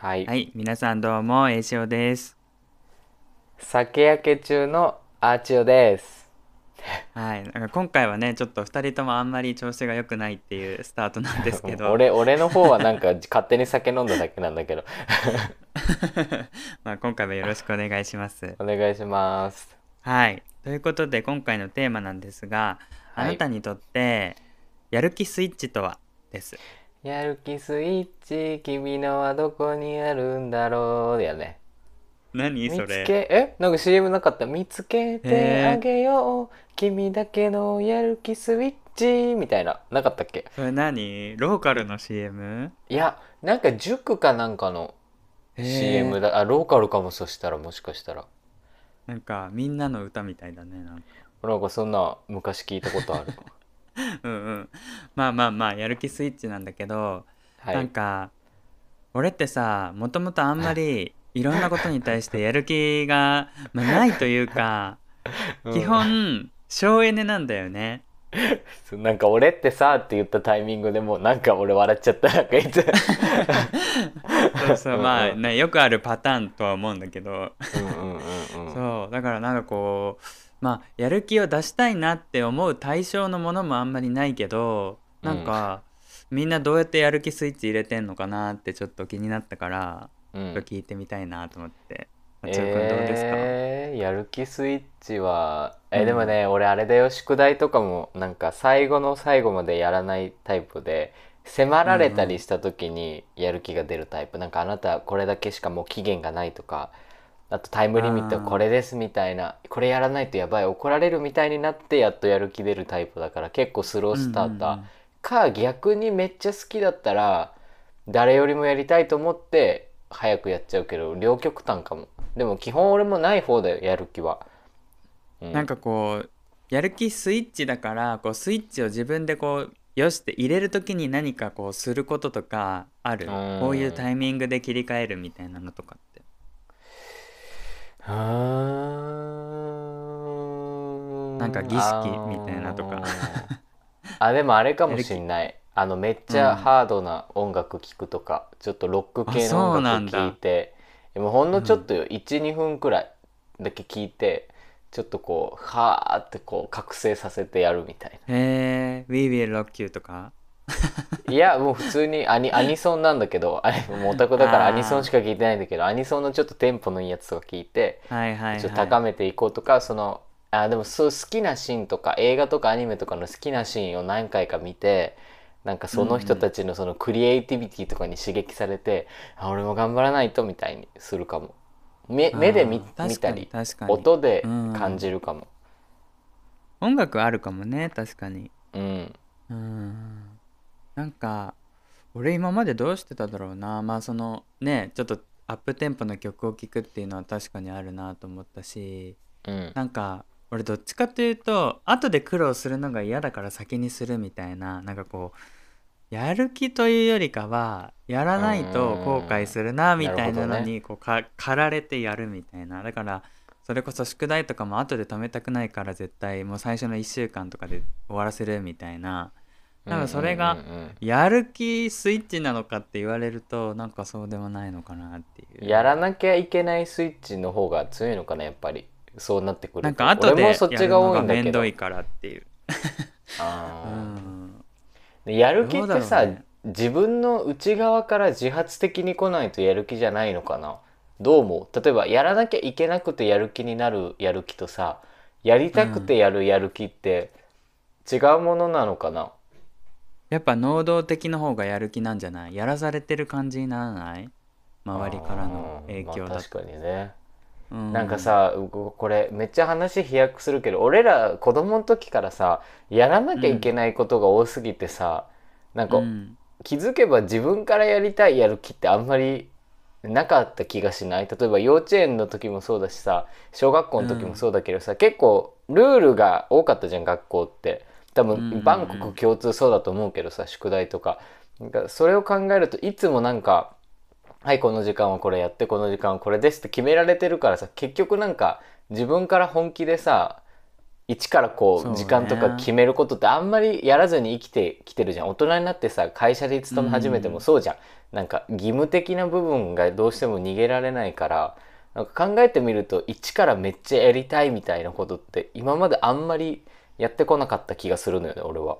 はい、はい、皆さんどうも、えいしおです。酒焼け中のアーチオです。はい、なんか今回はね、ちょっと二人ともあんまり調子が良くないっていうスタートなんですけど、俺俺の方はなんか 勝手に酒飲んだだけなんだけど。まあ今回もよろしくお願いします。お願いします。はい、ということで今回のテーマなんですが、あはい。なたにとってやる気スイッチとは？です。やる気スイッチ君のはどこにあるんだろう？やね。見つ何それ？けえ？なんか CM なかった？見つけてあげよう。君だけのやる気スイッチ？みたいな。なかったっけ？それ何？ローカルの CM? いやなんか塾かなんかの CM だ。あローカルかもそしたらもしかしたら。なんかみんなの歌みたいだね。なんか。なんかそんな昔聞いたことある うんうん。まあまあまあ、やる気スイッチなんだけど、はい。なんか俺ってさもともとあんまりい。ろんなことに対してやる気が、まあ、ないというか、うん。基本省エネなんだよね。なんか俺ってさって言ったタイミングでもうなんか俺笑っちゃった。なんかいつ。そうそうまあ、ね、よくあるパターンとは思うんだけど、そうだからなんかこうまあやる気を出したいなって思う対象のものもあんまりないけどなんか、みんなどうやってやる気スイッチ入れてんのかなってちょっと気になったから、うん。聞いてみたいなと思って。松尾くんどうですか、えーやる気スイッチはえうん。でもね、俺あれだよ宿題とかもなんか最後の最後までやらないタイプで迫られたりした時にやる気が出るタイプ、なんかあなたこれだけしかもう期限がないとかあとタイムリミットあーこれですみたいなこれやらないとやばい怒られるみたいになってやっとやる気出るタイプだから結構スロースターター、うんうんうん。か逆にめっちゃ好きだったら誰よりもやりたいと思って早くやっちゃうけど両極端かも。でも基本俺もない方だよやる気は、うなんかこうやる気スイッチだからこうスイッチを自分でこうよしって入れる時に何かこうすることとかある？うん。こういうタイミングで切り替えるみたいなのとかなんか儀式みたいなとか。あでもあれかもしんない。あのめっちゃハードな音楽聴くとか、ちょっとロック系の音楽聴いてでもほんのちょっとよ、12分くらいだけ聴いてちょっとこうはーってこう覚醒させてやるみたいへえ「We Will Rock You」とか？な いやもう普通にアニアニソンなんだけどあれもうオタクだからアニソンしか聴いてないんだけどアニソンのちょっとテンポのいいやつとか聞いてはいはいはい。ちょっと高めていこうとか、そのあでもそう好きなシーンとか映画とかアニメとかの好きなシーンを何回か見てなんかその人たちのそのクリエイティビティとかに刺激されて、あ俺も頑張らないとみたいにするかも。目目で見見たり音でうん。感じるかも。音楽あるかもね確かに。うん。うんなんか俺今までどうしてただろうな。まあそのねちょっとアップテンポの曲を聴くっていうのは確かにあるなと思ったし。うん。なんか俺どっちかというと後で苦労するのが嫌だから先にするみたいな。なんかこうやる気というよりかはやらないと後悔するなみたいなのにこうか駆られてやるみたいな。だからそれこそ宿題とかも後で貯めたくないから絶対もう最初の1週間とかで終わらせるみたいななんかそれがうんうんうんやる気スイッチなのかって言われるとなんかそうでもないのかなっていう。うんやらなきゃいけないスイッチの方が強いのかなやっぱり。そうなってくると。なんか後で俺もそっやるちがのが面多いんど倒いからっていう。あー。うん。でやる気ってさ、ね。自分の内側から自発的に来ないとやる気じゃないのかな。どう思う？例えばやらなきゃいけなくてやる気になるやる気とさやりたくてやるやる気って違うものなのかな、やっぱ能動的の方がやる気なんじゃない？やらされてる感じにならない？周りからの影響だあーまあ、確かにね、うなんかさうこれめっちゃ話飛躍するけど俺ら子供の時からさやらなきゃいけないことが多すぎてさ、なんかうん。気づけば自分からやりたいやる気ってあんまりなかった気がしない？例えば幼稚園の時もそうだしさ小学校の時もそうだけどさ、結構ルールが多かったじゃん学校って多分バンコク共通そうだと思うけどさ宿題とか。それを考えるといつもなんか「はいこの時間はこれやってこの時間はこれです」って決められてるからさ結局なんか自分から本気でさ一からこそう時間とか決めることってあんまりやらずに生きてきてるじゃん。大人になってさ会社で勤め始めてもそうじゃん、なんか義務的な部分がどうしても逃げられないからなんか考えてみると一からめっちゃやりたいみたいなことって今まであんまりやってこなかった気がするのよね俺は。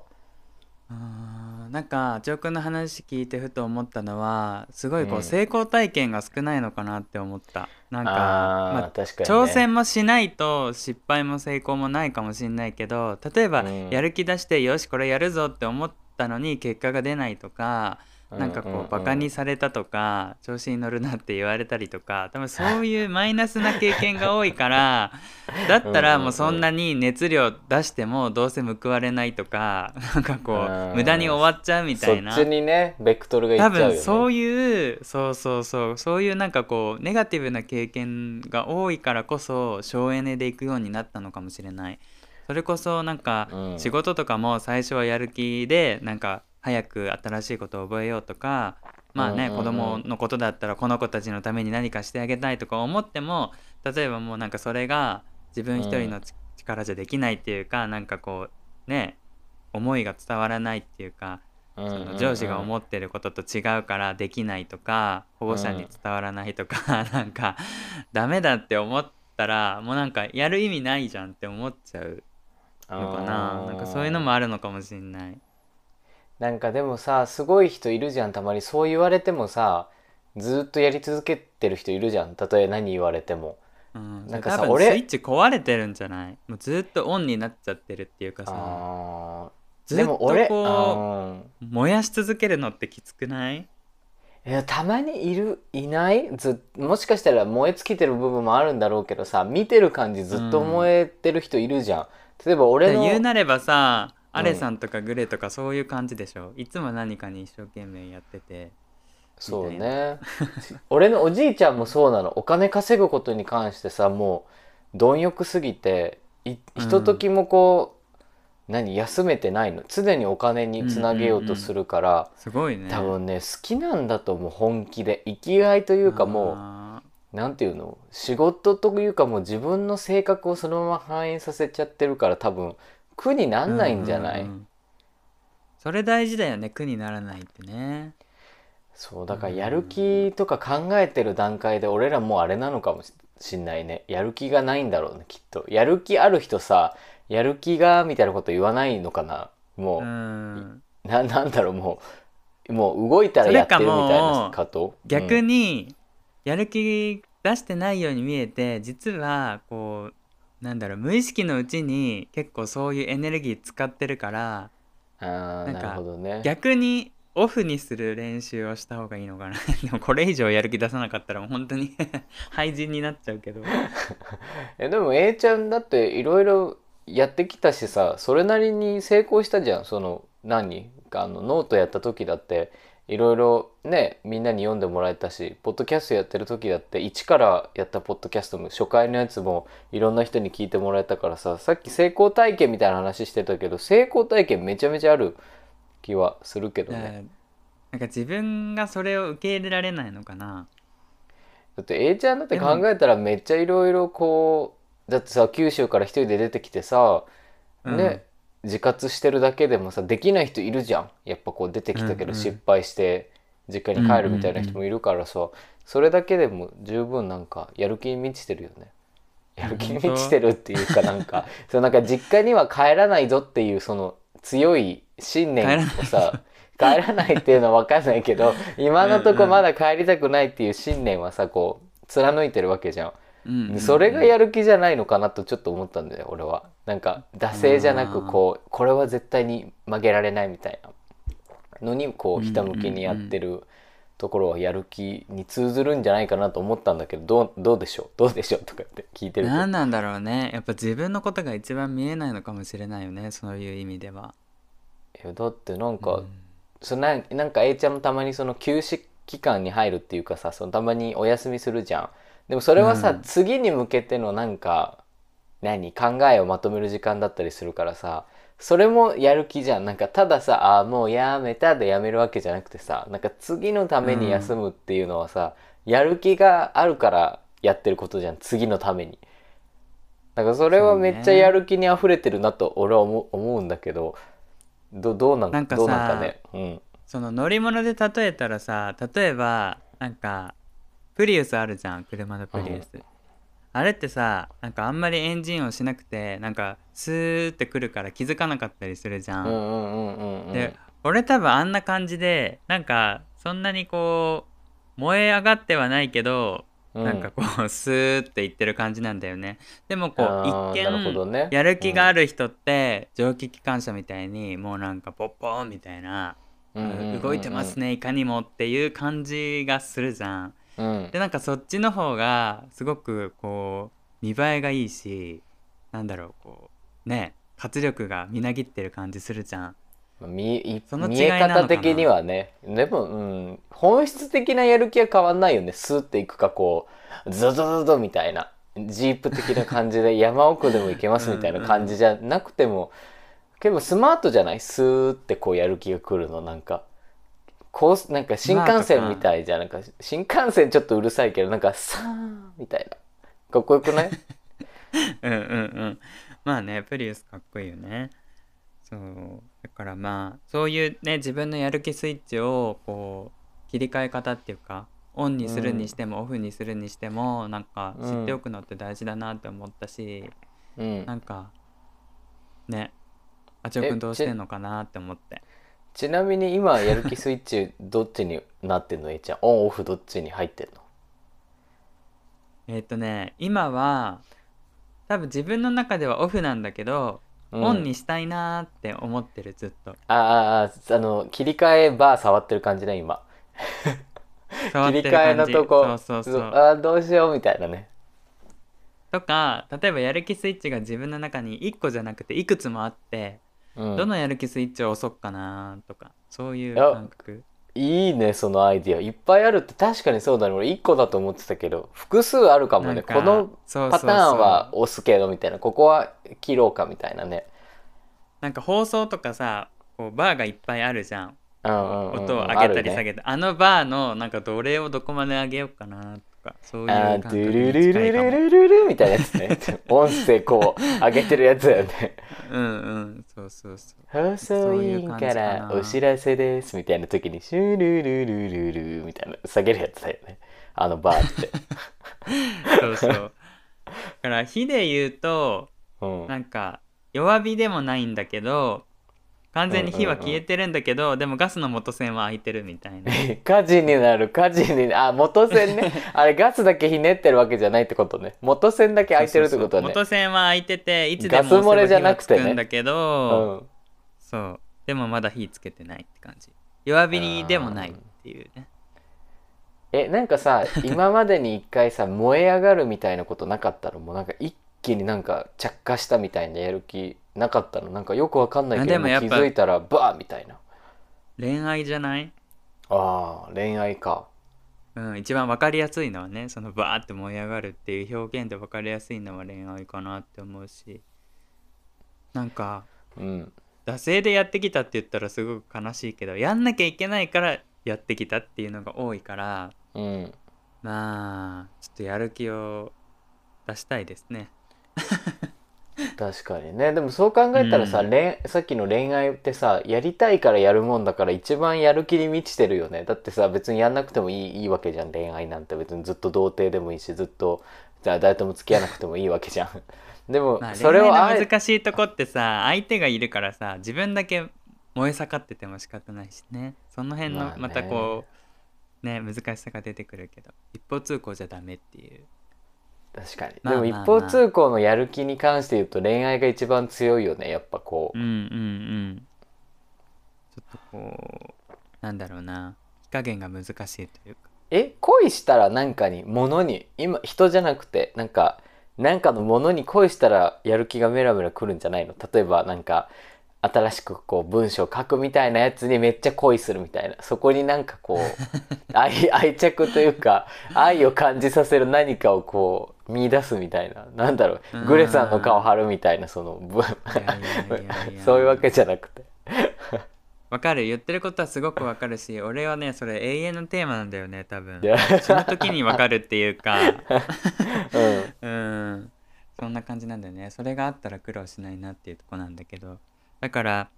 あーなんかジョー君の話聞いてふと思ったのはすごいこううん。成功体験が少ないのかなって思った。なんかあーまあ確かに、ね、挑戦もしないと失敗も成功もないかもしれないけど例えばうん。やる気出してよしこれやるぞって思ったのに結果が出ないとかなんかうんうんうこうん。バカにされたとか調子に乗るなって言われたりとか多分そういう マイナスな経験が多いからだったらもうそんなに熱量出してもどうせ報われないとかなんかこう無駄に終わっちゃうみたいな。そっちにねベクトルがいっち多ゃうよね。分そういうそうそうそう。そういうなんかこうネガティブな経験が多いからこそ省エネでいくようになったのかもしれない。それこそなんかうん。仕事とかも最初はやる気でなんか早く新しいことを覚えようとかまあね、うんうんうん。子供のことだったらこの子たちのために何かしてあげたいとか思っても例えばもうなんかそれが自分一人のち力じゃできないっていうかなんかこうね思いが伝わらないっていうかうんうんうん。その上司が思ってることと違うからできないとか保護者に伝わらないとか、なんかダメだって思ったらもうなんかやる意味ないじゃんって思っちゃうのかな。なんかそういうのもあるのかもしれない。なんかでもさすごい人いるじゃん。たまに。そう言われてもさずっとやり続けてる人いるじゃん。たとえ何言われても。うん、なんかさ俺スイッチ壊れてるんじゃない？もうずっとオンになっちゃってるっていうかさ。ずっとでも俺こうう燃やし続けるのってきつくない？いやたまにいるいない？ずもしかしたら燃え尽きてる部分もあるんだろうけどさ見てる感じずっと燃えてる人いるじゃん、例えば俺の言うなればさうんアレさんとかグレとかそういう感じでしょ？いつも何かに一生懸命やっててそうね。俺のおじいちゃんもそうなの。お金稼ぐことに関してさもう貪欲すぎていひとときもこう、何休めてないの。常にお金につなげようとするから、すごいね。多分ね好きなんだと思う本気で。生きがいというかもあうなんていうの？仕事というかもう自分の性格をそのまま反映させちゃってるから多分苦になーんないんじゃない、うううん。それ大事だよね苦にならないってね。そうだからやる気とか考えてる段階で俺らもうあれなのかもしんないね。やる気がないんだろうねきっと。やる気ある人さやる気がみたいなこと言わないのかな。もう、うん。ななんだろうもうもう動いたらやってるみたいなこと？逆にやる気出してないように見えて実はこうなんだろう無意識のうちに結構そういうエネルギー使ってるからなんかなるほどね。逆にオフにする練習をした方がいいのかな。でもこれ以上やる気出さなかったらもう本当に 廃人になっちゃうけど。えでも A ちゃんだっていろいろやってきたしさそれなりに成功したじゃん。その何？あのノートやった時だっていろいろねみんなに読んでもらえたしポッドキャストやってる時だって一からやったポッドキャストも初回のやつもいろんな人に聞いてもらえたからささっき成功体験みたいな話してたけど成功体験めちゃめちゃある気はするけどね。なんか自分がそれを受け入れられないのかな。だって A ちゃんだって考えたらめっちゃいろいろこうだってさ九州から一人で出てきてさね、自活してるだけでもさできない人いるじゃん。やっぱこう出てきたけど失敗して実家に帰るみたいな人もいるからさ、それだけでも十分なんかやる気に満ちてるよね。やる気に満ちてるっていうかなんか そうなんか実家には帰らないぞっていうその強い信念をさ 帰らないっていうのは分かんないけど今のとこまだ帰りたくないっていう信念はさこう貫いてるわけじゃん。うん。うんうんそれがやる気じゃないのかなとちょっと思ったんだよ俺は。なんか惰性じゃなくこうこれは絶対に曲げられないみたいな。のにこうひたむきにやってるところはやる気に通ずるんじゃないかなと思ったんだけどどうどうでしょう？どうでしょうとかって聞いてると。何なんだろうね。やっぱ自分のことが一番見えないのかもしれないよねそういう意味では。いやだってなんか、うん。そのなんなんか A ちゃんもたまにその休止期間に入るっていうかさそのたまにお休みするじゃんでもそれはさ、うん。次に向けてのなんか何？考えをまとめる時間だったりするからさそれもやる気じゃん。なんかたださあーもうやめたでやめるわけじゃなくてさなんか次のために休むっていうのはさ、やる気があるからやってることじゃん。次のために。だからそれはめっちゃやる気にあふれてるなと俺は思う思うんだけどどどうなんなんかさどうなんかね？うん。その乗り物で例えたらさ例えばなんかプリウスあるじゃん車のプリウス、あれってさなんかあんまりエンジン音しなくてなんかスーってくるから気づかなかったりするじゃん、で俺多分あんな感じでなんかそんなにこう燃え上がってはないけど、うん。なんかこう スーっていってる感じなんだよね。でもこう一見ね。やる気がある人って蒸気機関車みたいにもうなんかポッポーンみたいな、動いてますねいかにもっていう感じがするじゃん。うん。でなんかそっちの方がすごくこう見栄えがいいしなんだろうこうね活力がみなぎってる感じするじゃん。見いその見え方的にはね。でも、うん、本質的なやる気は変わんないよね。スーっていくかこうゾゾゾゾみたいな。ジープ的な感じで 山奥でも行けますみたいな感じじゃなくても結構スマートじゃない？スーってこうやる気が来るのなんかこうなんか新幹線みたいじゃん。なんか新幹線ちょっとうるさいけどなんかサーンみたいな。かっこよくない？うんうんうん。まあねプリウスかっこいいよね。そう。だからまあそういうね自分のやる気スイッチをこう切り替え方っていうかオンにするにしてもオフにするにしてもなんか知っておくのって大事だなって思ったし、うん。なんかねあちおくんどうしてんのかなって思ってちなみに今やる気スイッチどっちになってんの？えいちゃんオンオフどっちに入ってんの？えっ、とね今は多分自分の中ではオフなんだけど、うん。オンにしたいなーって思ってるずっと。ああああの切り替えバー触ってる感じね今触ってる切り替えのとこそうそうそうああどうしようみたいなねとか例えばやる気スイッチが自分の中に1個じゃなくていくつもあって、うん。どのやる気スイッチを押そうかなとかそういう感覚。いいねそのアイディア。いっぱいあるって確かにそうだね。俺1個だと思ってたけど複数あるかもね。かこのパターンは押すけどみたいな。ここは切ろうかみたいなね。なんか放送とかさこうバーがいっぱいあるじゃん。うんうんうん音を上げたり下げたあ,、のバーのなんかどれをどこまで上げようかなとか。そういうあード感覚にゥルルル近いかもルルルルみたいなやつね。音声こう上げてるやつだよね。うんうんそうそうそう。放送委員からお知らせですみたいな時にシュルルルルルみたいな下げるやつだよね。あのバーって、そうそう。だから火で言うとうん、なんか弱火でもないんだけど完全に火は消えてるんだけど、でもガスの元栓は開いてるみたいな。火事になる火事に。あ元栓ね。あれガスだけひねってるわけじゃないってことね。元栓だけ開いてるってことね。元栓は開いてていつでもガス漏れじゃなくてね。だけど、そう。でもまだ火つけてないって感じ。弱火でもないっていうね。えなんかさ今までに一回さ燃え上がるみたいなことなかったの？もうなんか一気になんか着火したみたいなやる気なかったの。なんかよくわかんないけど気あでもやっぱづいたらバーみたいな。恋愛じゃない？あー恋愛か。うん、一番分かりやすいのはねそのバーって燃え上がるっていう表現で分かりやすいのは恋愛かなって思うし。なんかうん。惰性でやってきたって言ったらすごく悲しいけどやんなきゃいけないからやってきたっていうのが多いからうん。まあちょっとやる気を出したいですね 確かにね。でもそう考えたらさ、うん。恋さっきの恋愛ってさやりたいからやるもんだから一番やる気に満ちてるよね。だってさ別にやんなくてもいいいいわけじゃん。恋愛なんて。別にずっと童貞でもいいしずっとじゃあ誰とも付き合わなくてもいいわけじゃん。でも、まあそれ恋をあえ愛の難しいとこってさ相手がいるからさ自分だけ燃え盛ってても仕方ないしね。その辺まあね。のまたこうね難しさが出てくるけど一方通行じゃダメっていう確かに、まあでも一方通行のやる気に関して言うと恋愛が一番強いよねやっぱこう。うんうんうん。ちょっとこうなんだろうな。火加減が難しいというか。え恋したらなんかに物に今人じゃなくてなんかなんかのものに恋したらやる気がメラメラくるんじゃないの？例えばなんか新しくこう文章書くみたいなやつにめっちゃ恋するみたいな。そこになんかこう 愛愛着というか愛を感じさせる何かをこう見出すみたいな。なんだろう。グレさんの顔貼るみたいなそのそういうわけじゃなくて。わかる。言ってることはすごくわかるし俺はねそれ永遠のテーマなんだよね多分。その時にわかるっていうか。うん。うん。そんな感じなんだよね。それがあったら苦労しないなっていうとこなんだけど。だから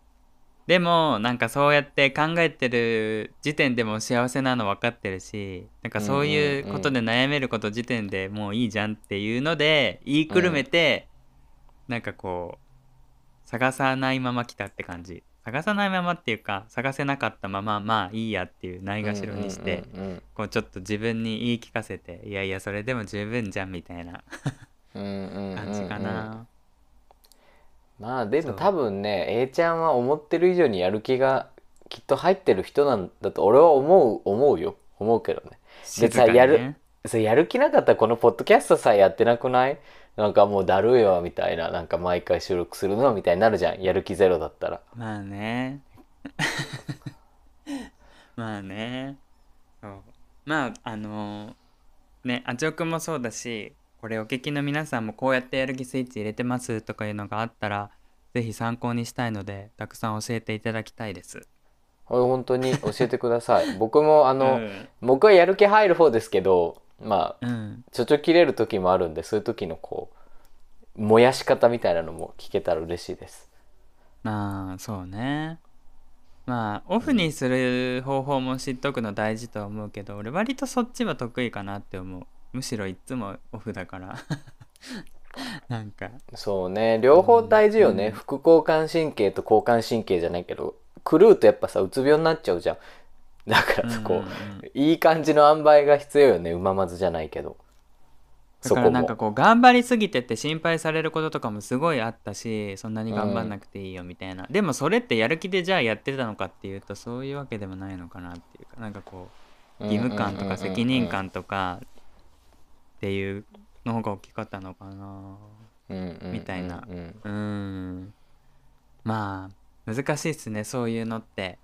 でもなんかそうやって考えてる時点でも幸せなの分かってるしなんかそういうことで悩めること時点でもういいじゃんっていうので言いくるめて、なんかこう探さないまま来たって感じ。探さないままっていうか探せなかったまままあいいやっていうないがしろにして、こうちょっと自分に言い聞かせていやいやそれでも十分じゃんみたいな 感じかな。まあでも多分ね A ちゃんは思ってる以上にやる気がきっと入ってる人なんだと俺は思う思うよ。思うけどね。静かにやるやる気なかったらこのポッドキャストさえやってなくない？なんかもうだるいわみたいな。なんか毎回収録するのみたいになるじゃん。やる気ゼロだったら。まあね。まあね。まああのーねあちおくんもそうだしこれお聞きの皆さんもこうやってやる気スイッチ入れてますとかいうのがあったらぜひ参考にしたいのでたくさん教えていただきたいです。これ本当に教えてください。僕もあの、うん。僕はやる気入る方ですけどまあうん、ちょちょ切れる時もあるんでそういう時のこう燃やし方みたいなのも聞けたら嬉しいです。まあそうね。まあオフにする方法も知っとくの大事とは思うけど俺割とそっちは得意かなって思うむしろいっつもオフだから。なんか。そうね。両方大事よね、うん。副交感神経と交感神経じゃないけど狂うとやっぱさうつ病になっちゃうじゃん。だからさこう、うんうん。うんいい感じの塩梅が必要よね。うままずじゃないけど。だからなんかこう頑張りすぎてって心配されることとかもすごいあったしそんなに頑張んなくていいよみたいな、でもそれってやる気でじゃあやってたのかっていうとそういうわけでもないのかなっていうか。なんかこう義務感とか責任感とかっていうの方が大きかったのかな。みたいな。うん。まあ難しいっすねそういうのって。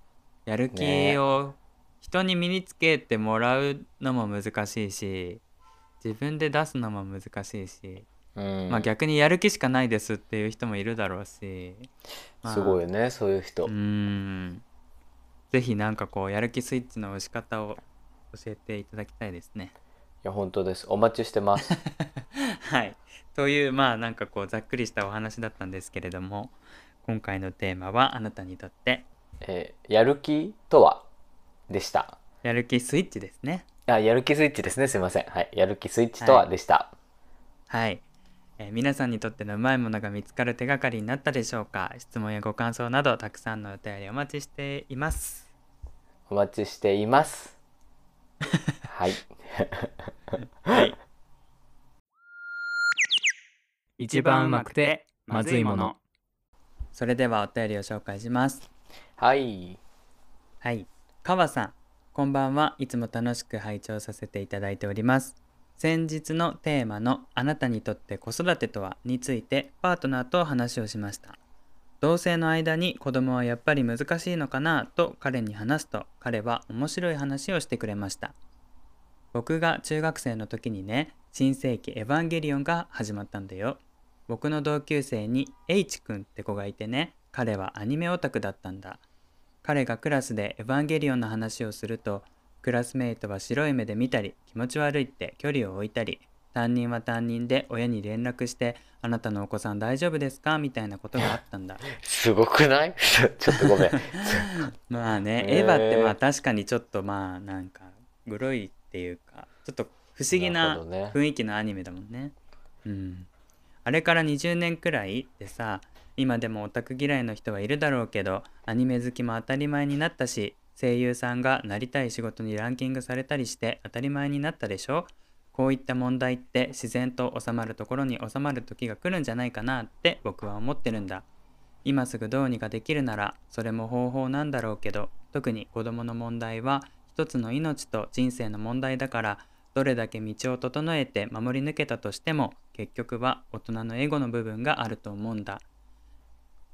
やる気を人に身につけてもらうのも難しいし自分で出すのも難しいし、うん。まあ逆にやる気しかないですっていう人もいるだろうし、まあ。すごいよねそういう人、うーん。ぜひなんかこうやる気スイッチの押し方を教えていただきたいですね。いや本当です。お待ちしてます。はい。というまあなんかこうざっくりしたお話だったんですけれども今回のテーマはあなたにとってえーやる気とはでした。やる気スイッチですね。あやる気スイッチですね。すいません。はい。やる気スイッチとははい。でした、はい、えー皆さんにとってのうまいものが見つかる手がかりになったでしょうか？質問やご感想などたくさんのお便りお待ちしています。お待ちしています。はい はい。一番うまくてまずいものそれではお便りを紹介します。はいはい。川さん、こんばんは。いつも楽しく拝聴させていただいております。先日のテーマのあなたにとって子育てとはについてパートナーと話をしました。同性の間に子供はやっぱり難しいのかなと彼に話すと彼は面白い話をしてくれました。僕が中学生の時にね、新世紀エヴァンゲリオンが始まったんだよ。僕の同級生に H 君って子がいてね、彼はアニメオタクだったんだ。彼がクラスでエヴァンゲリオンの話をするとクラスメイトは白い目で見たり気持ち悪いって距離を置いたり担任は担任で親に連絡して「あなたのお子さん大丈夫ですか?」みたいなことがあったんだすごくない？ちょっとごめん まあね、へーエヴァってまあ確かにちょっとまあなんかグロいっていうかちょっと不思議な雰囲気のアニメだもんね。うん。あれから20年くらいでさ今でもオタク嫌いの人はいるだろうけどアニメ好きも当たり前になったし声優さんがなりたい仕事にランキングされたりして当たり前になったでしょ？こういった問題って自然と収まるところに収まる時が来るんじゃないかなって僕は思ってるんだ。今すぐどうにかできるならそれも方法なんだろうけど特に子供の問題は一つの命と人生の問題だからどれだけ道を整えて守り抜けたとしても結局は大人のエゴの部分があると思うんだ。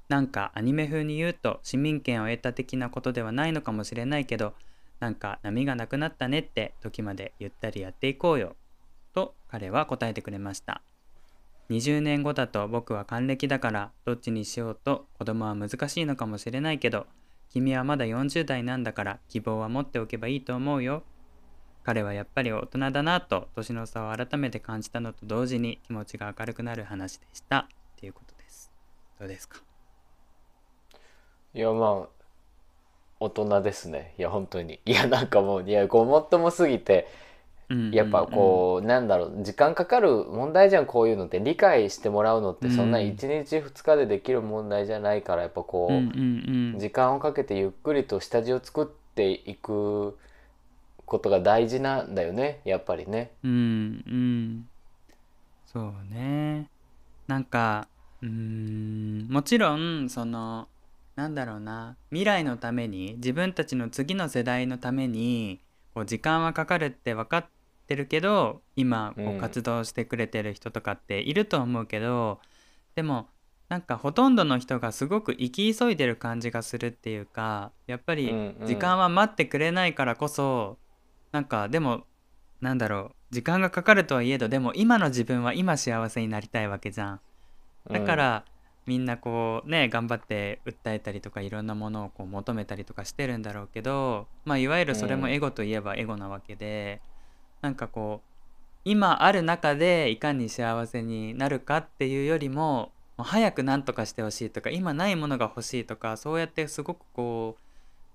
なんかアニメ風に言うと市民権を得た的なことではないのかもしれないけどなんか波がなくなったねって時までゆったりやっていこうよと彼は答えてくれました。20年後だと僕は還暦だからどっちにしようと子供は難しいのかもしれないけど君はまだ40代なんだから希望は持っておけばいいと思うよ。彼はやっぱり大人だなと年の差を改めて感じたのと同時に気持ちが明るくなる話でした。っていうことです。どうですか？いやまあ大人ですね。いや本当に。いやなんかもういやごもっともすぎてやっぱこう、なんだろう時間かかる問題じゃんこういうのって理解してもらうのってそんな1日2日でできる問題じゃないからやっぱこう,、時間をかけてゆっくりと下地を作っていくことが大事なんだよねやっぱりね。うんうん。そうね。なんかうーん。もちろんそのなんだろうな。未来のために自分たちの次の世代のためにこう時間はかかるって分かってるけど今こうん。う活動してくれてる人とかっていると思うけど、でもなんかほとんどの人がすごく生き急いでる感じがするっていうかやっぱりうんうん。時間は待ってくれないからこそなんかでもなんだろう時間がかかるとはいえどでも今の自分は今幸せになりたいわけじゃん。だから、みんなこうね頑張って訴えたりとかいろんなものをこう求めたりとかしてるんだろうけどまあいわゆるそれもエゴといえばエゴなわけで、なんかこう今ある中でいかに幸せになるかっていうよりももう早く何とかしてほしいとか今ないものが欲しいとかそうやってすごくこ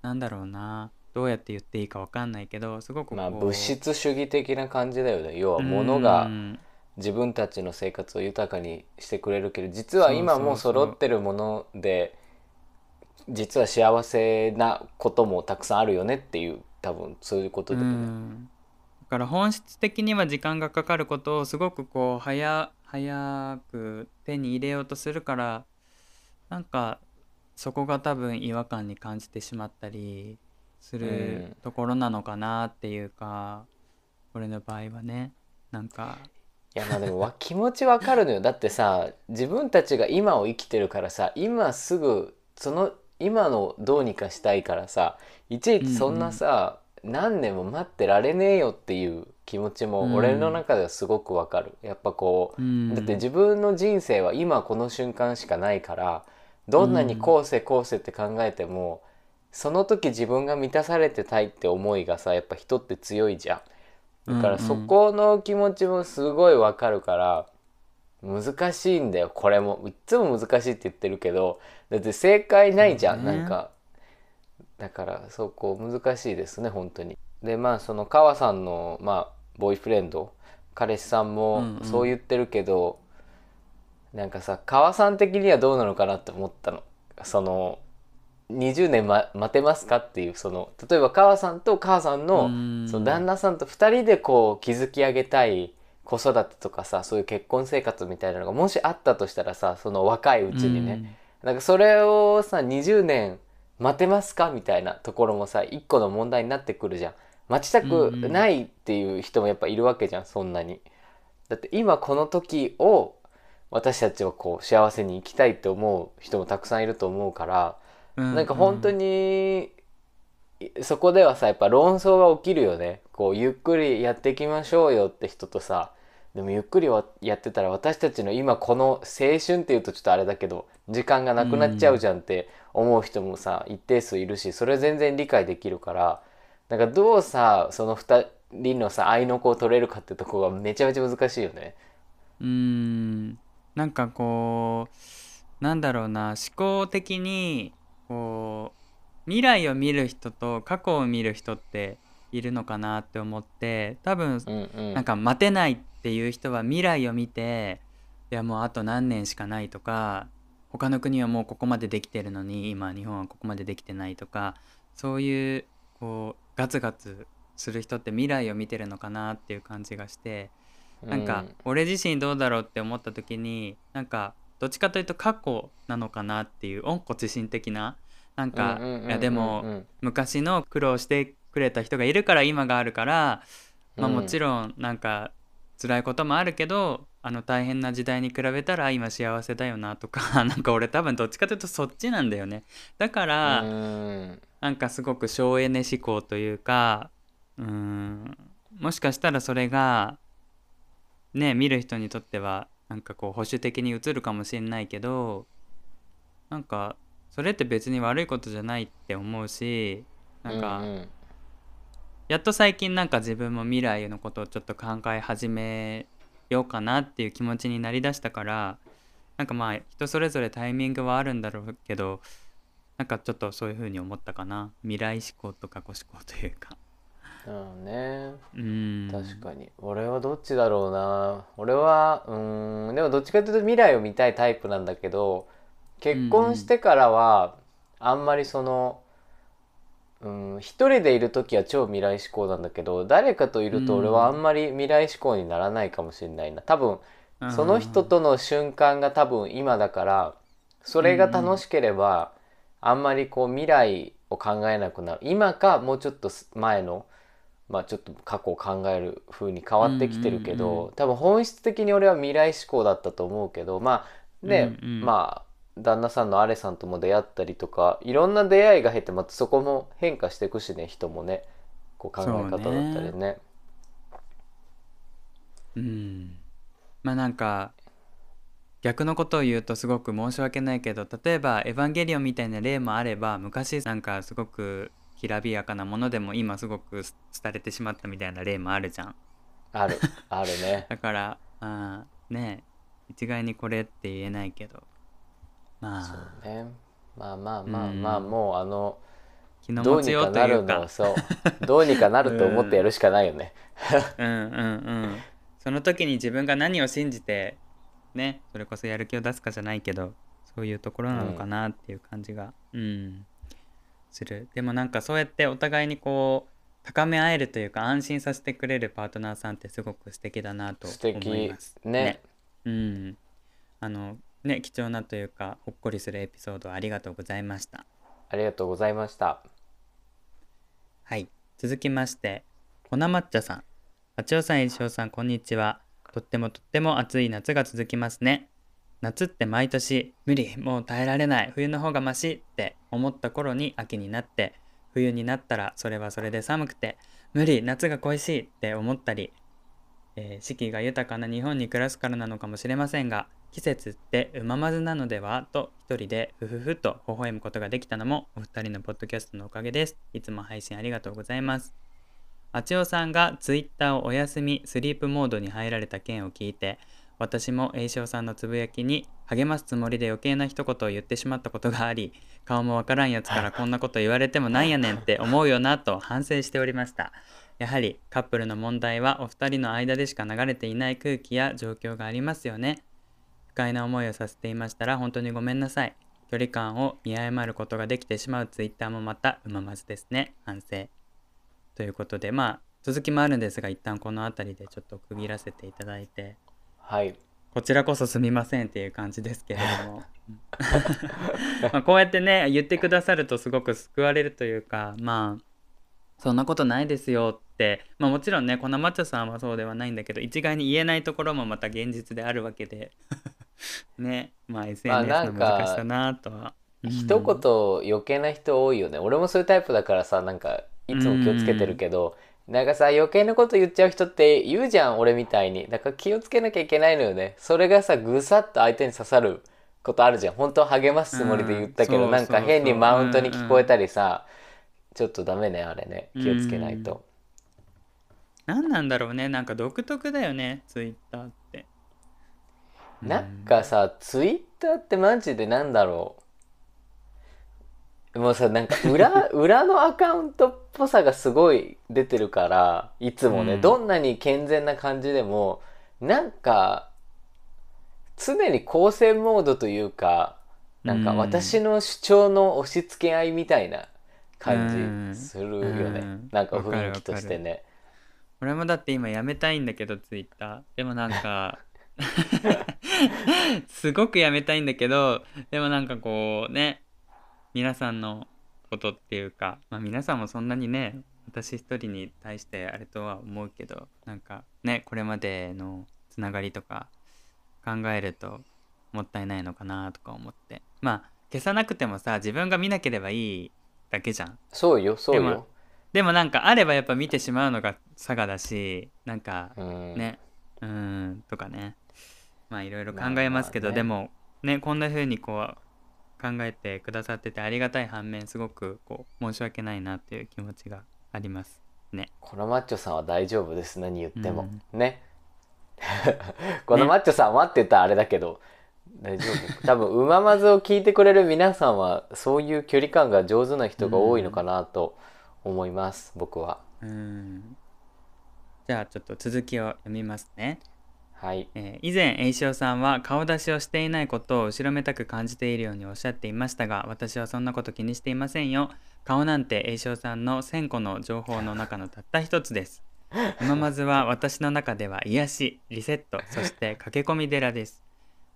うなんだろうなどうやって言っていいかわかんないけどすごくこう、まあ物質主義的な感じだよね。要は物がうん自分たちの生活を豊かにしてくれるけど実は今もう揃ってるもので実は幸せなこともたくさんあるよねっていう多分そういうことだうよね。んだから本質的には時間がかかることをすごくこう早早く手に入れようとするからなんかそこが多分違和感に感じてしまったりすうん。るところなのかなっていうか、俺の場合はねなんか。いやまあでもわ気持ちわかるのよ。だってさ自分たちが今を生きてるからさ今すぐその今のどうにかしたいからさいちいちそんなさ、何年も待ってられねえよっていう気持ちうん。も俺の中ではすごくわかる。やっぱこううん。だって自分の人生は今この瞬間しかないからどんなに後世後世って考えても、その時自分が満たされてたいって思いがさやっぱ人って強いじゃん。だからそこの気持ちもすごいわかるから難しいんだよこれも。いっつも難しいって言ってるけどだって正解ないじゃん、そうね。なんかだからそこ難しいですね本当に。でまあその川さんのまあボーイフレンド彼氏さんうんもうん。そう言ってるけど、なんかさ川さん的にはどうなのかなって思ったの。その20年、ま、待てますかっていうその例えば川さんと母さんのうん。その旦那さんと2人でこう築き上げたい子育てとかさそういう結婚生活みたいなのがもしあったとしたらさその若いうちにね、なんかそれをさ20年待てますか？みたいなところもさ一個の問題になってくるじゃん。待ちたくないっていう人もやっぱいるわけじゃんそんなに。だって今この時を私たちはこう幸せに生きたいって思う人もたくさんいると思うから、うんなんか本当にそこではさやっぱ論争が起きるよね。こうゆっくりやっていきましょうよって人とさでもゆっくりはやってたら私たちの今この青春っていうとちょっとあれだけど時間がなくなっちゃうじゃんって思う人もさ一定数いるしそれ全然理解できるからなんかどうさその2人のさ愛の子を取れるかってとこがめちゃめちゃ難しいよね。うーんなんかこうなんだろうな思考的にこう未来を見る人と過去を見る人っているのかなって思って多分うんうん、なんか待てないっていう人は未来を見ていやもうあと何年しかないとか他の国はもうここまでできてるのに今日本はここまでできてないとかそういうこうガツガツする人って未来を見てるのかなっていう感じがしてなんか俺自身どうだろうって思った時になんかどっちかというと過去なのかなっていう温故知新的ななんかいやでも昔の苦労してくれた人がいるから今があるから、まあ、もちろんなんか辛いこともあるけどあの大変な時代に比べたら今幸せだよなとか なんか俺多分どっちかというとそっちなんだよね。だから、うん。なんかすごく省エネ思考というかうーんもしかしたらそれがね見る人にとってはなんかこう保守的に映るかもしれないけどなんかそれって別に悪いことじゃないって思うしなんか、うんうん。やっと最近なんか自分も未来のことをちょっと考え始めようかなっていう気持ちになりだしたからなんかまあ人それぞれタイミングはあるんだろうけどなんかちょっとそういう風に思ったかな。未来志向と過去志向というか。うんね。うん。確かに。俺はどっちだろうな。俺はうーん。でもどっちかというと未来を見たいタイプなんだけど結婚してからはあんまりそのうん一人でいる時は超未来志向なんだけど誰かといると俺はあんまり未来志向にならないかもしれないな。多分その人との瞬間が多分今だからそれが楽しければあんまりこう未来を考えなくなる。今かもうちょっと前のまあちょっと過去を考える風に変わってきてるけど多分本質的に俺は未来志向だったと思うけどまあねまあ旦那さんのアレさんとも出会ったりとかいろんな出会いが経てまたそこも変化していくしね人もね。こう考え方だったりね。うん。まあなんか逆のことを言うとすごく申し訳ないけど例えば「エヴァンゲリオン」みたいな例もあれば昔なんかすごくきらびやかなものでも今すごく廃れてしまったみたいな例もあるじゃん。ある。あるね。だからあーね一概にこれって言えないけどまそうあね。まあまあまあうん。まあもうあの気のどうに持ちようとかないるうかのそう。どうにかなると思ってやるしかないよね。うんうんうん。その時に自分が何を信じてねそれこそやる気を出すかじゃないけどそういうところなのかなっていう感じがうん、する。でもなんかそうやってお互いにこう高め合えるというか安心させてくれるパートナーさんってすごく素敵だなと素思い敵ます。ね。うん。あのね貴重なというかほっこりするエピソードありがとうございましたありがとうございました。はい。続きまして、粉抹茶さん。八尾さん、さん、こんにちは。とってもとっても暑い夏が続きますね。夏って毎年、無理、もう耐えられない、冬の方がマシって思った頃に秋になって、冬になったらそれはそれで寒くて、無理、夏が恋しいって思ったり、えー四季が豊かな日本に暮らすからなのかもしれませんが、季節ってうままずなのではと一人でふふふと微笑むことができたのもお二人のポッドキャストのおかげです。いつも配信ありがとうございます。あちおさんがツイッターをお休みスリープモードに入られた件を聞いて私も栄翔さんのつぶやきに励ますつもりで余計な一言を言ってしまったことがあり顔もわからんやつからこんなこと言われてもなんやねんって思うよなと反省しておりましたやはりカップルの問題はお二人の間でしか流れていない空気や状況がありますよね快な思いをさせていましたら本当にごめんなさい。距離感を見誤ることができてしまう。ツイッターもまたうままずですね。反省。ということでまあ続きもあるんですが一旦この辺りでちょっと区切らせていただいて。はい。こちらこそすみませんっていう感じですけれども。まあこうやってね言ってくださるとすごく救われるというかまあそんなことないですよって。まあもちろんね粉抹茶さんはそうではないんだけど一概に言えないところもまた現実であるわけで ねまあ SNS の難しさなとは、うん一言余計な人多いよね。俺もそういうタイプだからさ、なんかいつも気をつけてるけど、なんかさ余計なこと言っちゃう人って言うじゃん俺みたいに。だから気をつけなきゃいけないのよね。それがさぐさっと相手に刺さることあるじゃん。本当は励ますつもりで言ったけど、うんなんか変にマウントに聞こえたりさ、ちょっとダメねあれね。気をつけないと。何なんだろうねなんか独特だよねツイッターってなんかさ、ツイッターってマジでなんだろう。もうさ、なんか裏、裏のアカウントっぽさがすごい出てるから、いつもね、うん。どんなに健全な感じでも、なんか、常に構成モードというか、なんかうん。私の主張の押し付け合いみたいなうん。感じするよね。うん。なんか雰囲気としてね。俺もだって今やめたいんだけどツイッター。でもなんか すごくやめたいんだけどでもなんかこうね皆さんのことっていうか、まあ、皆さんもそんなにね私一人に対してあれとは思うけどなんかねこれまでのつながりとか考えるともったいないのかなとか思ってまあ消さなくてもさ自分が見なければいいだけじゃんそうよ、そうでもよ。でもなんかあればやっぱ見てしまうのが佐賀だしなんかうん。ねうーんとかねまあいろいろ考まあえますけど、まあね。でもねこんな風にこう考えてくださっててありがたい反面すごくこう申し訳ないなっていう気持ちがありますね。このマッチョさんは大丈夫です何言っても、うん。ね。このマッチョさんはって言ったらあれだけど、大丈夫。多分「うままず」を聞いてくれる皆さんはそういう距離感が上手な人が多いのかなと思います、僕は。うん。じゃあちょっと続きを読みますね、はい。えー以前栄翔さんは顔出しをしていないことを後ろめたく感じているようにおっしゃっていましたが私はそんなこと気にしていませんよ。顔なんて栄翔さんの1000個の情報の中のたった一つです。今 まずは私の中では癒しリセットそして駆け込み寺です。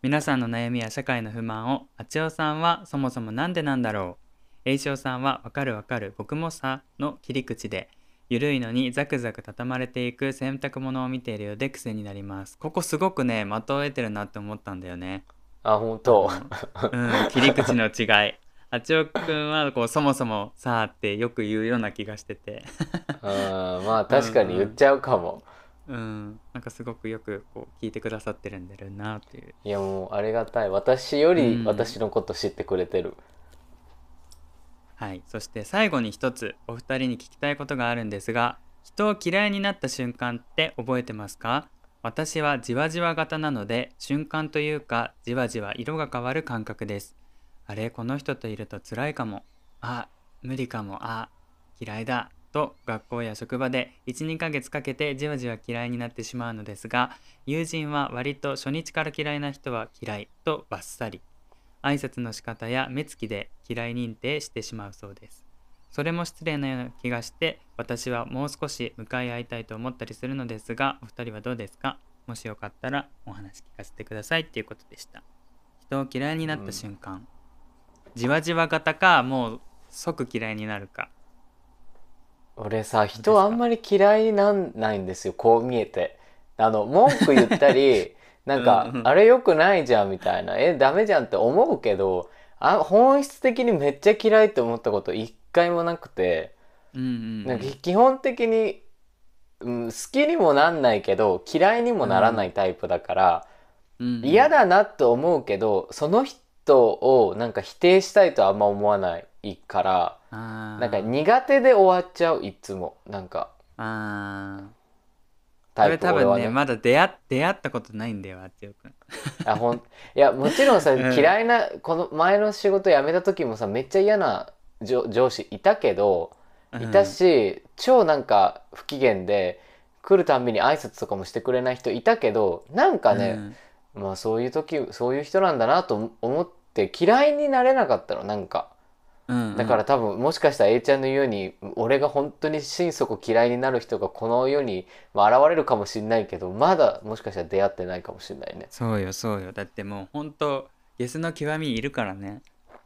皆さんの悩みや社会の不満をあちおさんはそもそもなんでなんだろう。栄翔さんはわかるわかる僕もさの切り口でゆるいのにザクザク畳まれていく洗濯物を見ているようで癖になります。ここすごくね的を得てるなって思ったんだよね。あ本当？うん。切り口の違い。あちおくんはこうそもそもさあってよく言うような気がしてて。うんまあ確かに言っちゃうかも、うん。なんかすごくよくこう聞いてくださってるんだろうなっていう。いやもうありがたい。私よりうん。私のこと知ってくれてる、はい、そして最後に一つお二人に聞きたいことがあるんですが人を嫌いになった瞬間って覚えてますか？私はじわじわ型なので瞬間というかじわじわ色が変わる感覚です。あれこの人といると辛いかも。あ無理かも。あ嫌いだ。と学校や職場で12ヶ月かけてじわじわ嫌いになってしまうのですが友人は割と初日から嫌いな人は嫌いとバッサリ。挨拶の仕方や目つきで嫌い認定してしまうそうです。それも失礼なような気がして私はもう少し向かい合いたいと思ったりするのですがお二人はどうですか？もしよかったらお話聞かせてくださいっていうことでした。人を嫌いになった瞬間、じわじわ型かもう即嫌いになるか。俺さ人あんまり嫌いになんないんですよ。こう見えて。あの文句言ったり なんかあれ良くないじゃんみたいな。えダメじゃんって思うけどあ本質的にめっちゃ嫌いって思ったこと一回もなくて。なんか基本的に、うん、好きにもなんないけど嫌いにもならないタイプだから、うん嫌だなと思うけどその人をなんか否定したいとあんま思わないからなんか苦手で終わっちゃういつも。なんかタイこれ多プ俺はね。分ねまだ出会っ出会ったことないんだよあっちよくんあほんいやもちろんさ、うん。嫌いなこの前の仕事辞めた時もさめっちゃ嫌な上上司いたけどいたし、超なんか不機嫌で来るたんびに挨拶とかもしてくれない人いたけどなんかね、まあそういう時そういう人なんだなと思って嫌いになれなかったのなんかうんうん。だから多分もしかしたら A ちゃんの言うに俺が本当に心底嫌いになる人がこの世に、まあ、現れるかもしれないけどまだもしかしたら出会ってないかもしれないね。そうよそうよ。だってもうほんとゲスの極みいるからね。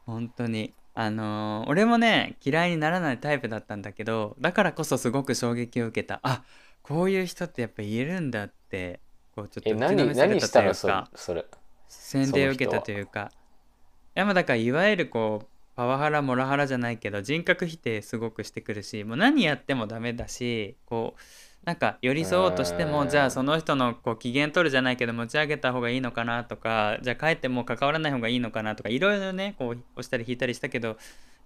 本当にあのー俺もね嫌いにならないタイプだったんだけどだからこそすごく衝撃を受けた。あこういう人ってやっぱいるんだってこうちょっと何何したのそれ洗礼を受けたというか。いやまあだからいわゆるこうパワハラモラハラじゃないけど人格否定すごくしてくるしもう何やってもダメだしこうなんか寄り添おうとしてうんもじゃあその人のこう機嫌取るじゃないけど持ち上げた方がいいのかなとかじゃあ帰ってもう関わらない方がいいのかなとかいろいろねこう押したり引いたりしたけど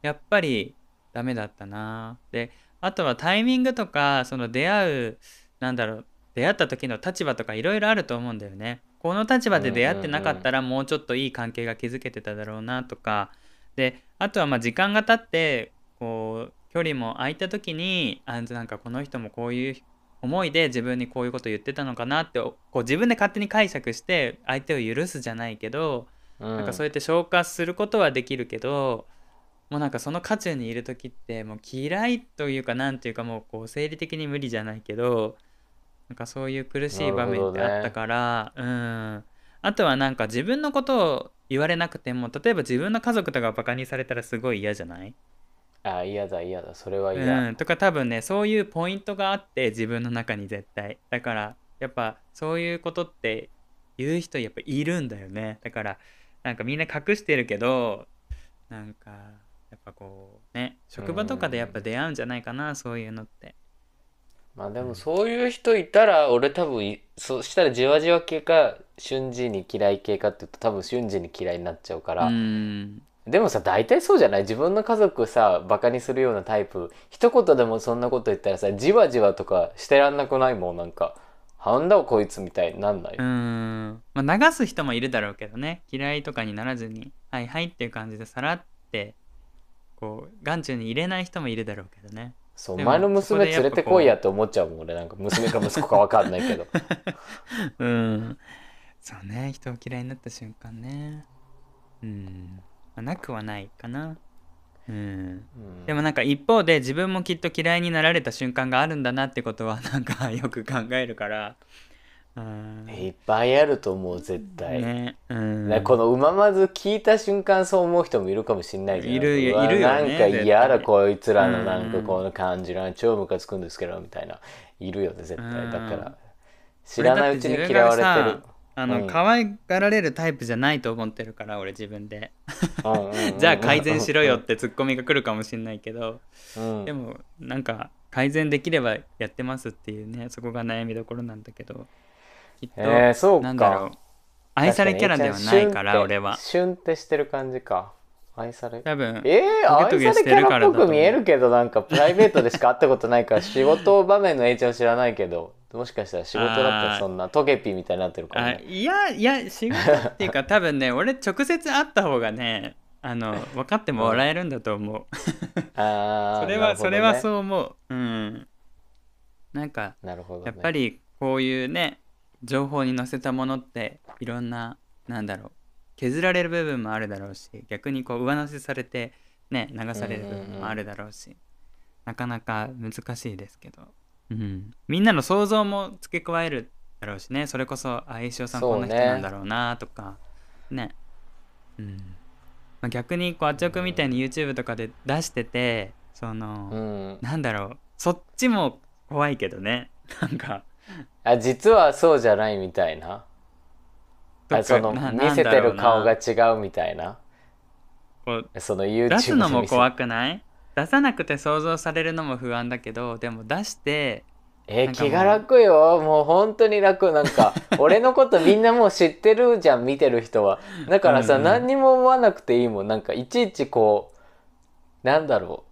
やっぱりダメだったな。であとはタイミングとかその出会うなんだろう出会った時の立場とかいろいろあると思うんだよね。この立場で出会ってなかったらもうちょっといい関係が築けてただろうなとかであとはまあ時間が経ってこう距離も空いた時にあなんかこの人もこういう思いで自分にこういうこと言ってたのかなってこう自分で勝手に解釈して相手を許すじゃないけどうん。なんかそうやって消化することはできるけど、もうなんかその渦中にいる時ってもう嫌いというかなんていうかもうこう生理的に無理じゃないけどなんかそういう苦しい場面ってあったから、うんあとはなんか自分のことを言われなくても例えば自分の家族とかバカにされたらすごい嫌じゃない？あ嫌だ嫌だ。それは嫌、うん、とか多分ねそういうポイントがあって自分の中に絶対。だからやっぱそういうことって言う人やっぱいるんだよね。だからなんかみんな隠してるけどなんかやっぱこうね職場とかでやっぱ出会うんじゃないかなそういうのってまあでもそういう人いたら俺多分いそしたらじわじわ系か瞬時に嫌い系かって言うと多分瞬時に嫌いになっちゃうから、うん。でもさ大体そうじゃない？自分の家族さバカにするようなタイプ。一言でもそんなこと言ったらさじわじわとかしてらんなくない？もんなんかなんだこいつみたいになんない、うーん、まあ、流す人もいるだろうけどね。嫌いとかにならずにはいはいっていう感じでさらってこう眼中に入れない人もいるだろうけどねそうお前の娘連れてこいやって思っちゃうもん俺なんか娘か息子か分かんないけど。うん。そうね人を嫌いになった瞬間ね。うん、まあ、なくはないかな。うん。うん。でもなんか一方で自分もきっと嫌いになられた瞬間があるんだなってことはなんかよく考えるから。うんいっぱいあると思う絶対、ねうん。ねこのうままず聞いた瞬間そう思う人もいるかもしんないじゃん。いるいるよねなんか嫌だこいつらのうん。なんかこの感じな超ムカつくんですけどみたいな。いるよね絶対。うん。だから知らないうちに嫌われてる。あの、うん。可愛がられるタイプじゃないと思ってるから俺自分で。じゃあ改善しろよってツッコミが来るかもしれないけど。うん。でもなんか改善できればやってますっていうねそこが悩みどころなんだけどきっと、えー、そうか。なんだろう。愛されキャラではないから俺は。シュンってしてる感じか。愛され。多分えー、トゲトゲ見えしてるからだと思う。るけどなんかプライベートでしか会ったことないから仕事場面の A ちゃん知らないけどもしかしたら仕事だったらそんなトゲピみたいになってるかもあねいやいや仕事っていうか多分ね 俺直接会った方がねあの分かってもらえるんだと思う。あー それは、それはうそう思う。うん。なんかなるほど、ね、やっぱりこういうね情報に載せたものっていろんななんだろう削られる部分もあるだろうし逆にこう上乗せされてね流される部分もあるだろうし、なかなか難しいですけど、うん、みんなの想像も付け加えるだろうしね。それこそあ石尾さんこんな人なんだろうなとかね。うん。まあ、逆にこうあっちょくんみたいに YouTube とかで出しててその、うん。なんだろうそっちも怖いけどね。なんかあ実はそうじゃないみたいな。あそのな見せてる顔が違うみたいな。その YouTube 出すのも怖くくない？出さなくて想像されるのも不安だけどでも出してえなんかもう。気が楽よ。もう本当に楽。なんか俺のことみんなもう知ってるじゃん見てる人は。だからさ、うんうん。何にも思わなくていいもん。なんかいちいちこうなんだろう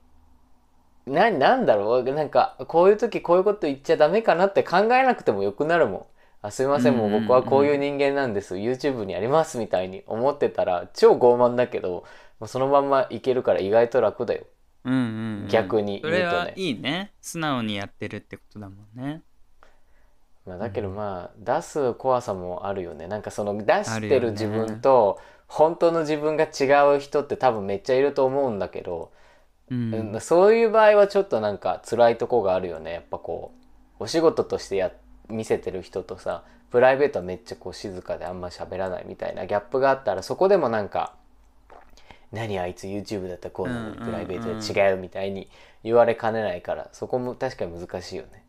ななんだろう？なんかこういう時こういうこと言っちゃダメかなって考えなくてもよくなるもん。あすいません。もう僕はこういう人間なんです、YouTube にありますみたいに思ってたら超傲慢だけどもうそのまんまいけるから意外と楽だよ。うんうんうん。逆にそれ言うとね。はいいね。素直にやってるってことだもんね。まあ、だけどまあ、出す怖さもあるよね。なんかその出してる自分と本当の自分が違う人って多分めっちゃいると思うんだけど、うん。うん。そういう場合はちょっとなんか辛いとこがあるよね。やっぱこうお仕事としてや見せてる人とさプライベートはめっちゃこう静かであんま喋らないみたいなギャップがあったらそこでもなんか「何あいつ YouTube だったらこうなのにプライベートで違う」みたいに言われかねないからそこも確かに難しいよね。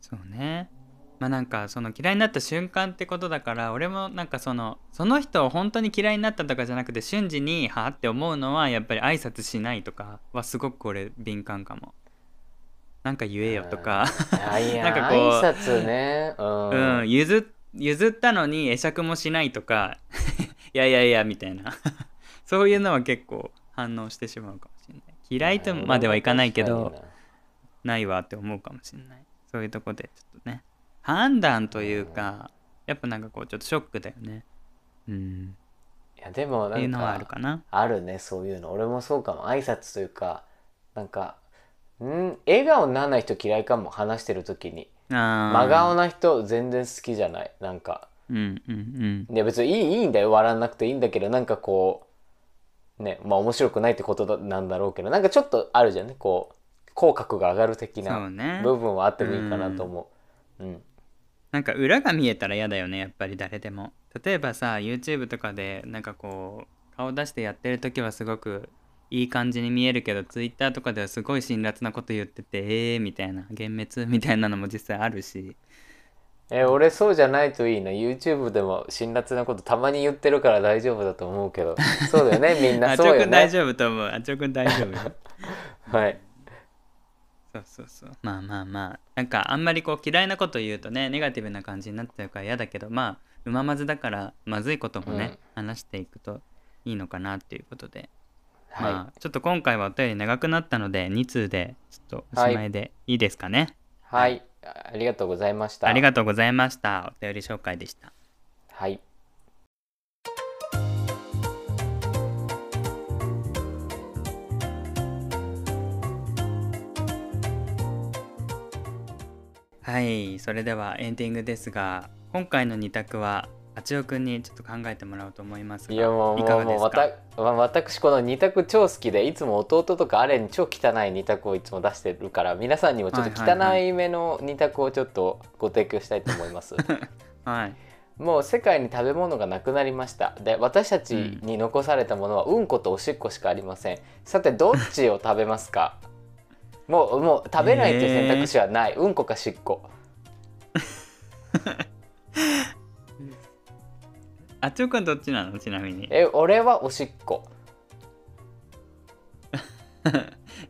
そうねまあなんかその嫌いになった瞬間ってことだから俺もなんかそのその人を本当に嫌いになったとかじゃなくて瞬時にはあって思うのはやっぱり挨拶しないとかはすごく俺敏感かも。なんか言えよとか。なんかこう挨拶ね。うん、うん譲っ譲ったのに会釈もしないとか。いやいやいやみたいな。そういうのは結構反応してしまうかもしれない。嫌いとまではいかないけどないわって思うかもしれない。そういうとこでちょっとね判断というかやっぱなんかこうちょっとショックだよね。うん。にいやでもなんっていうのはあるかかな。あるねそういうの。俺もそうかも。挨拶というかなんかん？笑顔にならない人嫌いかも話してる時に。真顔な人全然好きじゃない？なんか。うんうんいや別にいいいいんだよ。笑わなくていいんだけどなんかこうねまあ面白くないってことだなんだろうけどなんかちょっとあるじゃんね。こう口角が上がる的なうね。部分はあってもいいかなと思う。うんなんか裏が見えたら嫌だよねやっぱり誰でも。例えばさ YouTube とかでなんかこう顔出してやってる時はすごくいい感じに見えるけど Twitter とかではすごい辛辣なこと言っててえーみたいな幻滅みたいなのも実際あるし。え俺そうじゃないといいな YouTube でも辛辣なことたまに言ってるから大丈夫だと思うけど。そうだよねみんなあちょそうよね。くん大丈夫と思う。あちょくん大丈夫よ。はいそうそうそう。まあまあまあ。なんかあんまりこう嫌いなこと言うとねネガティブな感じになっちゃうから嫌だけどまあうままずだからまずいこともね、話していくといいのかなっていうことで。はい、まあちょっと今回はお便り長くなったので2通でちょっとおしまいでい。いですかね？はい、ありがとうございました。ありがとうございました。お便り紹介でした。はいはいそれではエンディングですが今回の2択はあちおくんにちょっと考えてもらおうと思いますがいやもう私この二択超好きでいつも弟とかあれに超汚い二択をいつも出してるから皆さんにもちょっとはいはいはい汚い目の二択をちょっとご提供したいと思います。はい。もう世界に食べ物がなくなりました。で私たちに残されたものはうんことおしっこしかありません。さてどっちを食べますか？もうもう食べないという選択肢はない、うんこかしっこ。あちおくんどっちなの？ちなみに。え俺はおしっこ。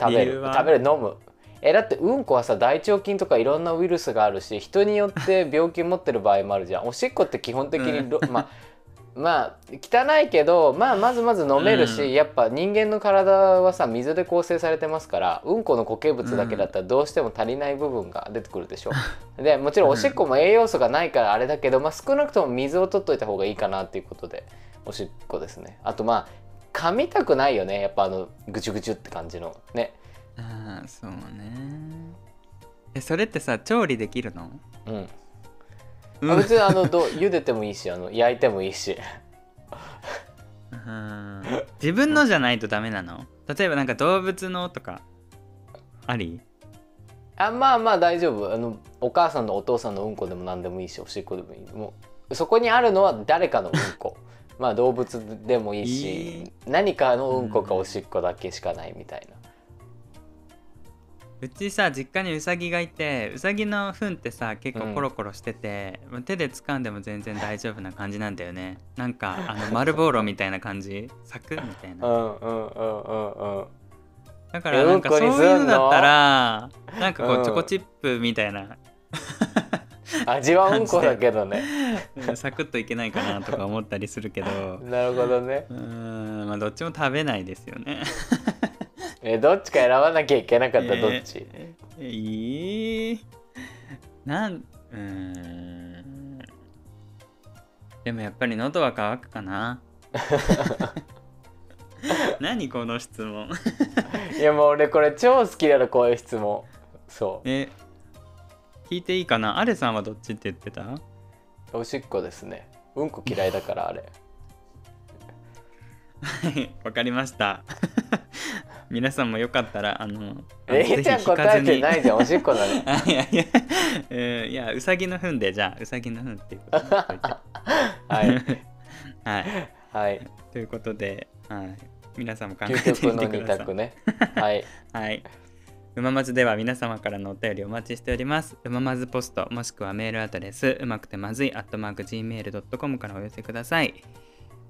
食べる。食べる飲む。えだってうんこはさ大腸菌とかいろんなウイルスがあるし人によって病気持ってる場合もあるじゃん。おしっこって基本的にろ、まあまあ汚いけど、まあ、まずまず飲めるし、うん。やっぱ人間の体はさ水で構成されてますからうんこの固形物だけだったらどうしても足りない部分が出てくるでしょ。でもちろんおしっこも栄養素がないからあれだけど、まあ、少なくとも水を取っといた方がいいかなっていうことでおしっこですね。あとまあ噛みたくないよね。やっぱあのぐちゅぐちゅって感じの。ね。ああそうね。えそれってさ調理できるの？うんうん。あ別にあのどう 茹でてもいいしあの焼いてもいいし。うん。自分のじゃないとダメなの？例えばなんか動物のとかあり？あまあまあ大丈夫。あのお母さんのお父さんのうんこでも何でもいいしおしっこでもいい。もうそこにあるのは誰かのうんこ。まあ動物でもいいし、何かのうんこかおしっこだけしかないみたいな、うちさ実家にウサギがいてウサギの糞ってさ結構コロコロしてて、手で掴んでも全然大丈夫な感じなんだよね。なんかあの丸ボーロみたいな感じ？サクッみたいな。うんうんうんうん。うんだからなんかそういうのだったらなんかこうん。うチョコチップみたいな、味はうんこだけどね。うんサクッといけないかなとか思ったりするけど。なるほどね。うーんまあどっちも食べないですよねえどっちか選ばなきゃいけなかったらどっち、えーいいなんうーん。でもやっぱり喉は乾くかな。何この質問。いやもう俺これ超好きなのこういう質問。そう。え聞いていいかな？アレさんはどっちって言ってた？おしっこですね。うんこ嫌いだからあれ。はいわかりました皆さんもよかったらあのえいちゃん答えてないじゃんおしっこだね。あいやいや、えーいやうさぎの糞でじゃあうさぎの糞っていうことはい。はい。はい。ということで、はい、皆さんも考え究てみてください。択ねはい。はい。うままずでは皆様からのお便りお待ちしております。うままずポストもしくはメールアドレスうまくてまずい gmail.com からお寄せください。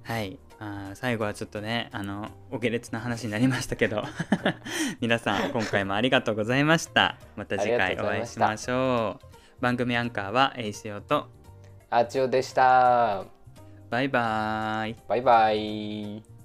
はい。あー最後はちょっとね、あの、お下劣な話になりましたけど、皆さん今回もありがとうございました。また次回お会いしたましょう。番組アンカーはえいしおと、あちおでしたバイバーイ。バイバイ